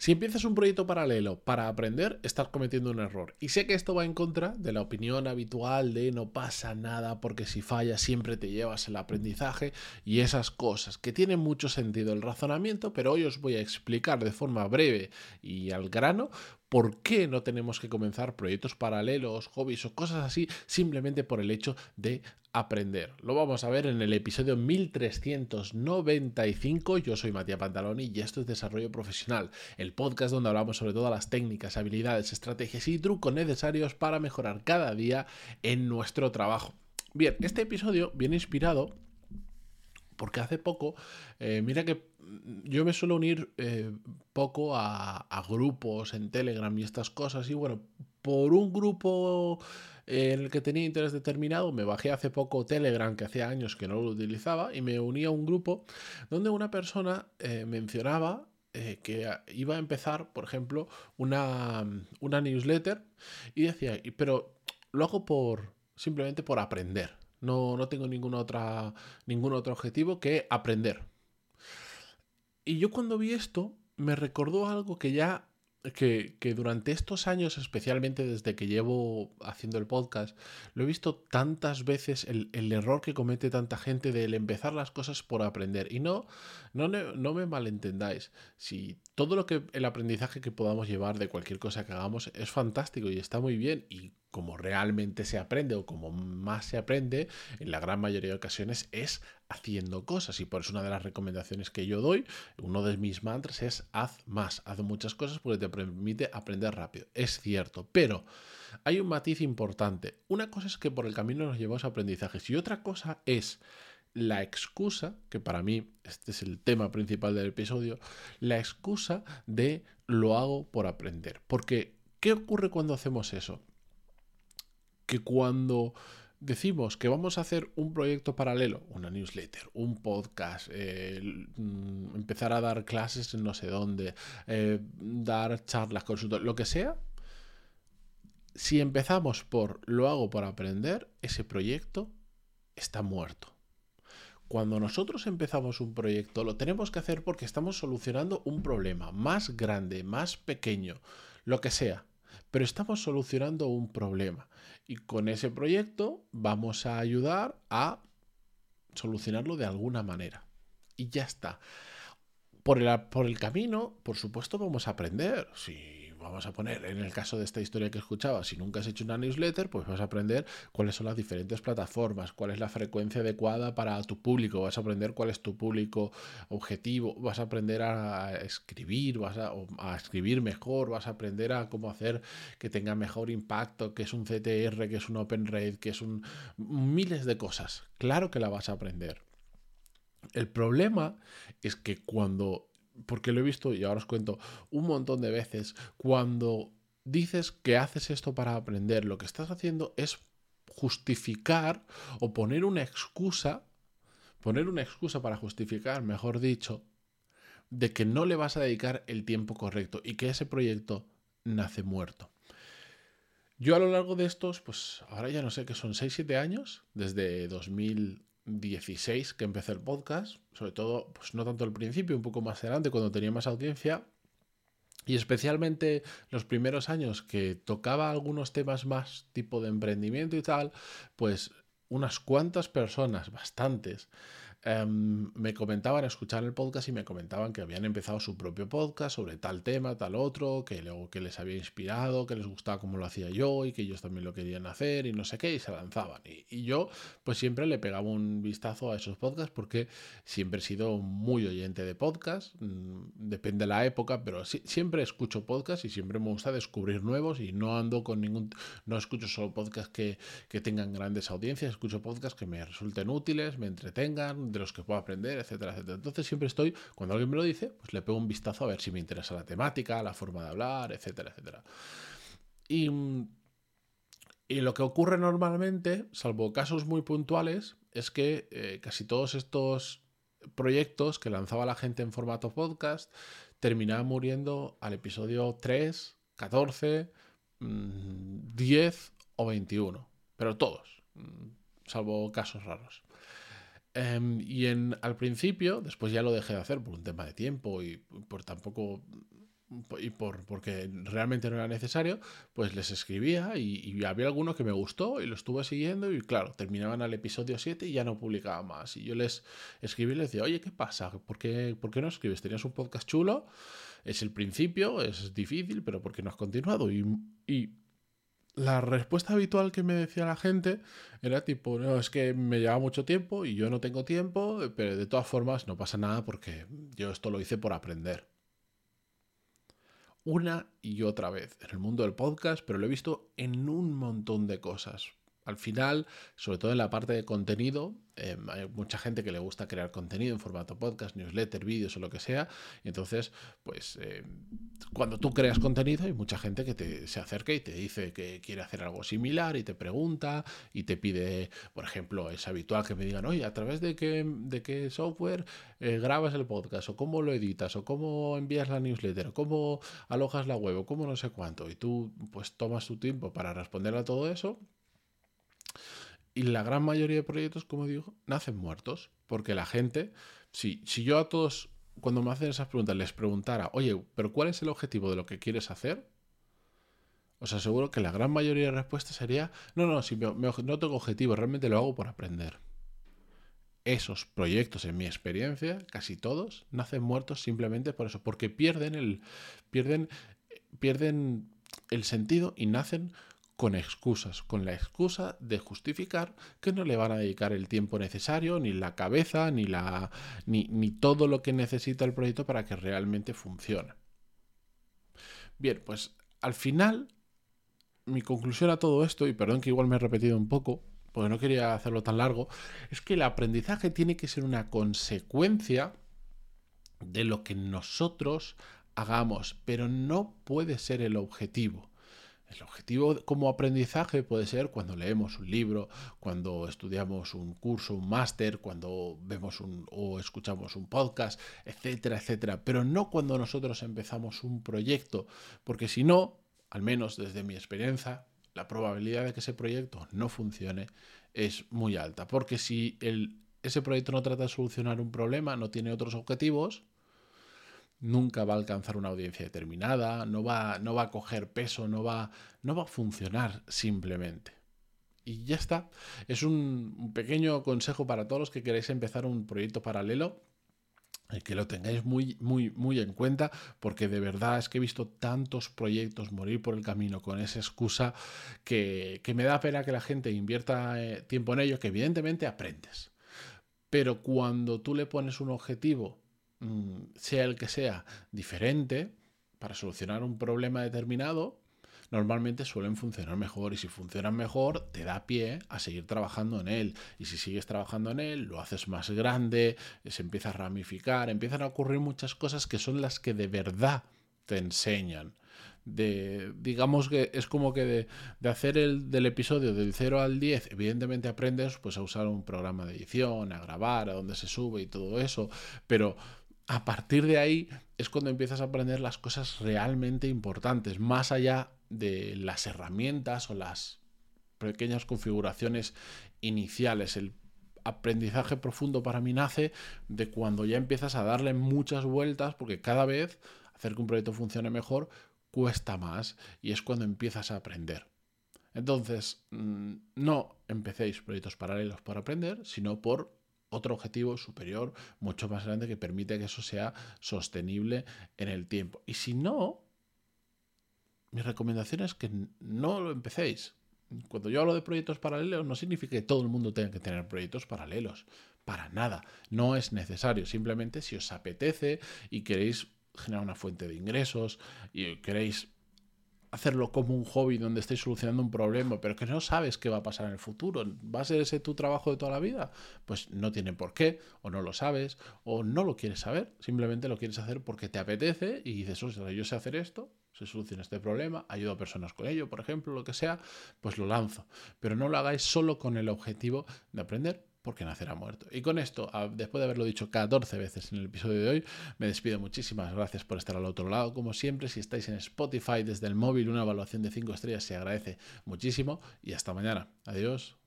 Si empiezas un proyecto paralelo para aprender, estás cometiendo un error. Y sé que esto va en contra de la opinión habitual de no pasa nada porque si fallas siempre te llevas el aprendizaje y esas cosas, que tienen mucho sentido el razonamiento, pero hoy os voy a explicar de forma breve y al grano por qué no tenemos que comenzar proyectos paralelos, hobbies o cosas así simplemente por el hecho de aprender. Lo vamos a ver en el episodio 1395. Yo soy Matías Pantaloni y esto es Desarrollo Profesional, el podcast donde hablamos sobre todas las técnicas, habilidades, estrategias y trucos necesarios para mejorar cada día en nuestro trabajo. Bien, este episodio viene inspirado porque hace poco, eh, mira que yo me suelo unir eh, poco a, grupos en Telegram y estas cosas. Y bueno, por un grupo en el que tenía interés determinado, me bajé hace poco Telegram, que hacía años que no lo utilizaba, y me uní a un grupo donde una persona eh, mencionaba eh, que iba a empezar, por ejemplo, una, una newsletter y decía, pero lo hago por simplemente por aprender. No, no tengo otra, ningún otro objetivo que aprender. Y yo cuando vi esto, me recordó algo que ya, que, durante estos años, especialmente desde que llevo haciendo el podcast, lo he visto tantas veces, el, error que comete tanta gente de empezar las cosas por aprender. Y no, no, no me malentendáis. Si todo lo que el aprendizaje que podamos llevar de cualquier cosa que hagamos es fantástico y está muy bien y como realmente se aprende o como más se aprende, en la gran mayoría de ocasiones es haciendo cosas. Y por eso una de las recomendaciones que yo doy, uno de mis mantras es haz más, haz muchas cosas porque te permite aprender rápido. Es cierto, pero hay un matiz importante. Una cosa es que por el camino nos llevamos a aprendizajes y otra cosa es la excusa, que para mí este es el tema principal del episodio, la excusa de lo hago por aprender. Porque, ¿qué ocurre cuando hacemos eso? que cuando decimos que vamos a hacer un proyecto paralelo, una newsletter, un podcast, eh, mm, empezar a dar clases en no sé dónde, eh, dar charlas, consultas, lo que sea, si empezamos por lo hago por aprender, ese proyecto está muerto. Cuando nosotros empezamos un proyecto, lo tenemos que hacer porque estamos solucionando un problema más grande, más pequeño, lo que sea pero estamos solucionando un problema. Y con ese proyecto vamos a ayudar a solucionarlo de alguna manera. Y ya está. Por el, por el camino, por supuesto, vamos a aprender. Sí vamos a poner en el caso de esta historia que escuchaba, si nunca has hecho una newsletter, pues vas a aprender cuáles son las diferentes plataformas, cuál es la frecuencia adecuada para tu público, vas a aprender cuál es tu público objetivo, vas a aprender a escribir, vas a, a escribir mejor, vas a aprender a cómo hacer que tenga mejor impacto, que es un CTR, que es un Open Rate, que es un miles de cosas. Claro que la vas a aprender. El problema es que cuando porque lo he visto y ahora os cuento un montón de veces, cuando dices que haces esto para aprender, lo que estás haciendo es justificar o poner una excusa, poner una excusa para justificar, mejor dicho, de que no le vas a dedicar el tiempo correcto y que ese proyecto nace muerto. Yo a lo largo de estos, pues ahora ya no sé que son 6-7 años, desde 2000, 16 que empecé el podcast, sobre todo, pues no tanto al principio, un poco más adelante, cuando tenía más audiencia, y especialmente los primeros años que tocaba algunos temas más tipo de emprendimiento y tal, pues unas cuantas personas, bastantes, Em, me comentaban, escuchar el podcast y me comentaban que habían empezado su propio podcast sobre tal tema, tal otro, que luego que les había inspirado, que les gustaba como lo hacía yo y que ellos también lo querían hacer y no sé qué, y se lanzaban. Y, yo pues siempre le pegaba un vistazo a esos podcasts porque siempre he sido muy oyente de podcasts, mm, depende de la época, pero siempre escucho podcasts y siempre me gusta descubrir nuevos y no ando con ningún, no escucho solo podcasts que, que tengan grandes audiencias, escucho podcasts que me resulten útiles, me entretengan, de los que puedo aprender, etcétera, etcétera. Entonces siempre estoy, cuando alguien me lo dice, pues le pego un vistazo a ver si me interesa la temática, la forma de hablar, etcétera, etcétera. Y, y lo que ocurre normalmente, salvo casos muy puntuales, es que eh, casi todos estos proyectos que lanzaba la gente en formato podcast terminaban muriendo al episodio 3, 14, 10 o 21. Pero todos, mm, salvo casos raros. Em, y en, al principio, después ya lo dejé de hacer por un tema de tiempo y por tampoco y por, porque realmente no era necesario, pues les escribía y, había alguno que me gustó y lo estuve siguiendo y claro, terminaban al episodio 7 y ya no publicaba más. Y yo les escribí y les decía, oye, ¿qué pasa? ¿Por qué, ¿Por qué no escribes? ¿Tenías un podcast chulo? Es el principio, es difícil, pero ¿por qué no has continuado? Y, y la respuesta habitual que me decía la gente era tipo, no, es que me lleva mucho tiempo y yo no tengo tiempo, pero de todas formas no pasa nada porque yo esto lo hice por aprender una y otra vez en el mundo del podcast, pero lo he visto en un montón de cosas. Al final, sobre todo en la parte de contenido, Em, hay mucha gente que le gusta crear contenido en formato podcast, newsletter, vídeos o lo que sea. Y entonces, pues em, cuando tú creas contenido, hay mucha gente que te, se acerca y te dice que quiere hacer algo similar y te pregunta y te pide, por ejemplo, es habitual que me digan, oye, ¿a través de qué, de qué software eh, grabas el podcast? ¿O cómo lo editas? ¿O cómo envías la newsletter? ¿O cómo alojas la web? ¿O cómo no sé cuánto? Y tú pues tomas tu tiempo para responder a todo eso y la gran mayoría de proyectos, como digo, nacen muertos. Porque la gente, si, si yo a todos, cuando me hacen esas preguntas, les preguntara, oye, pero ¿cuál es el objetivo de lo que quieres hacer? Os aseguro que la gran mayoría de respuestas sería, no, no, si no tengo objetivo, realmente lo hago por aprender. Esos proyectos, en mi experiencia, casi todos, nacen muertos simplemente por eso, porque pierden el, pierden, pierden el sentido y nacen con excusas, con la excusa de justificar que no le van a dedicar el tiempo necesario, ni la cabeza, ni, la, ni, ni todo lo que necesita el proyecto para que realmente funcione. Bien, pues al final, mi conclusión a todo esto, y perdón que igual me he repetido un poco, porque no quería hacerlo tan largo, es que el aprendizaje tiene que ser una consecuencia de lo que nosotros hagamos, pero no puede ser el objetivo. El objetivo como aprendizaje puede ser cuando leemos un libro, cuando estudiamos un curso, un máster, cuando vemos un, o escuchamos un podcast, etcétera, etcétera, pero no cuando nosotros empezamos un proyecto, porque si no, al menos desde mi experiencia, la probabilidad de que ese proyecto no funcione es muy alta, porque si el, ese proyecto no trata de solucionar un problema, no tiene otros objetivos, nunca va a alcanzar una audiencia determinada, no va, no va a coger peso, no va, no va a funcionar simplemente. Y ya está. Es un, pequeño consejo para todos los que queréis empezar un proyecto paralelo que lo tengáis muy, muy, muy en cuenta, porque de verdad es que he visto tantos proyectos morir por el camino con esa excusa que, que me da pena que la gente invierta eh, tiempo en ello, que evidentemente aprendes. Pero cuando tú le pones un objetivo sea el que sea, diferente para solucionar un problema determinado, normalmente suelen funcionar mejor. Y si funcionan mejor te da pie a seguir trabajando en él. Y si sigues trabajando en él lo haces más grande, se empieza a ramificar, empiezan a ocurrir muchas cosas que son las que de verdad te enseñan. De, digamos que es como que de, de, hacer el del episodio del 0 al 10, evidentemente aprendes pues a usar un programa de edición, a grabar, a dónde se sube y todo eso, pero a partir de ahí es cuando empiezas a aprender las cosas realmente importantes, más allá de las herramientas o las pequeñas configuraciones iniciales. El aprendizaje profundo para mí nace de cuando ya empiezas a darle muchas vueltas, porque cada vez hacer que un proyecto funcione mejor cuesta más y es cuando empiezas a aprender. Entonces, mm, no empecéis proyectos paralelos por aprender, sino por otro objetivo superior, mucho más grande, que permite que eso sea sostenible en el tiempo. Y si no, mi recomendación es que no lo empecéis. Cuando yo hablo de proyectos paralelos, no significa que todo el mundo tenga que tener proyectos paralelos. Para nada. No es necesario. Simplemente si os apetece y queréis generar una fuente de ingresos y queréis hacerlo como un hobby donde estés solucionando un problema, pero que no sabes qué va a pasar en el futuro. ¿Va a ser ese tu trabajo de toda la vida? Pues no tiene por qué, o no lo sabes, o no lo quieres saber. Simplemente lo quieres hacer porque te apetece y dices, yo sé hacer esto, se soluciona este problema, ayudo a personas con ello, por ejemplo, lo que sea, pues lo lanzo. Pero no lo hagáis solo con el objetivo de aprender, porque nacerá muerto. Y con esto, después de haberlo dicho 14 veces en el episodio de hoy, me despido. Muchísimas gracias por estar al otro lado. Como siempre, si estáis en Spotify desde el móvil, una evaluación de 5 estrellas se agradece muchísimo. Y hasta mañana. Adiós.